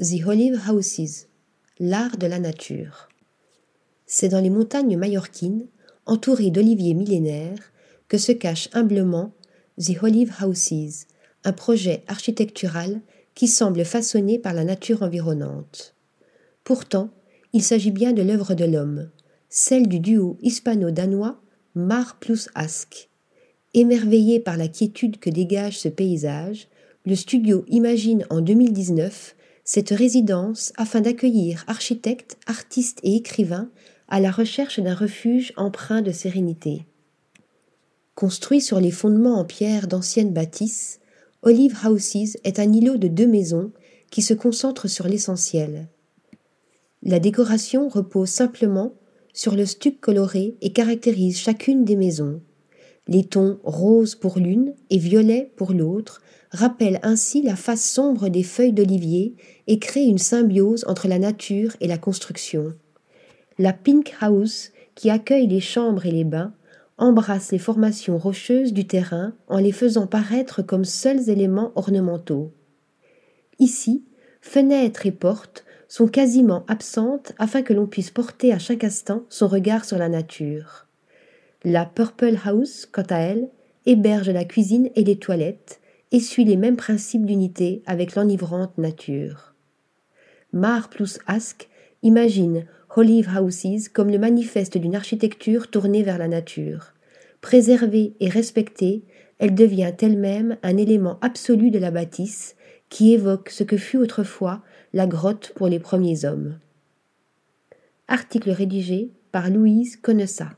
The Olive Houses, l'art de la nature. C'est dans les montagnes mallorquines, entourées d'oliviers millénaires, que se cache humblement The Olive Houses, un projet architectural qui semble façonné par la nature environnante. Pourtant, il s'agit bien de l'œuvre de l'homme, celle du duo hispano-danois Mar plus Ask. Émerveillé par la quiétude que dégage ce paysage, le studio imagine en 2019 cette résidence afin d'accueillir architectes, artistes et écrivains à la recherche d'un refuge empreint de sérénité. Construit sur les fondements en pierre d'anciennes bâtisses, Olive Houses est un îlot de deux maisons qui se concentre sur l'essentiel. La décoration repose simplement sur le stuc coloré et caractérise chacune des maisons. Les tons rose pour l'une et violet pour l'autre rappellent ainsi la face sombre des feuilles d'olivier et créent une symbiose entre la nature et la construction. La Pink House, qui accueille les chambres et les bains, embrasse les formations rocheuses du terrain en les faisant paraître comme seuls éléments ornementaux. Ici, fenêtres et portes sont quasiment absentes afin que l'on puisse porter à chaque instant son regard sur la nature. La Purple House, quant à elle, héberge la cuisine et les toilettes et suit les mêmes principes d'unité avec l'enivrante nature. Mar plus Ask imagine Olive Houses comme le manifeste d'une architecture tournée vers la nature. Préservée et respectée, elle devient elle-même un élément absolu de la bâtisse qui évoque ce que fut autrefois la grotte pour les premiers hommes. Article rédigé par Louise Connessa.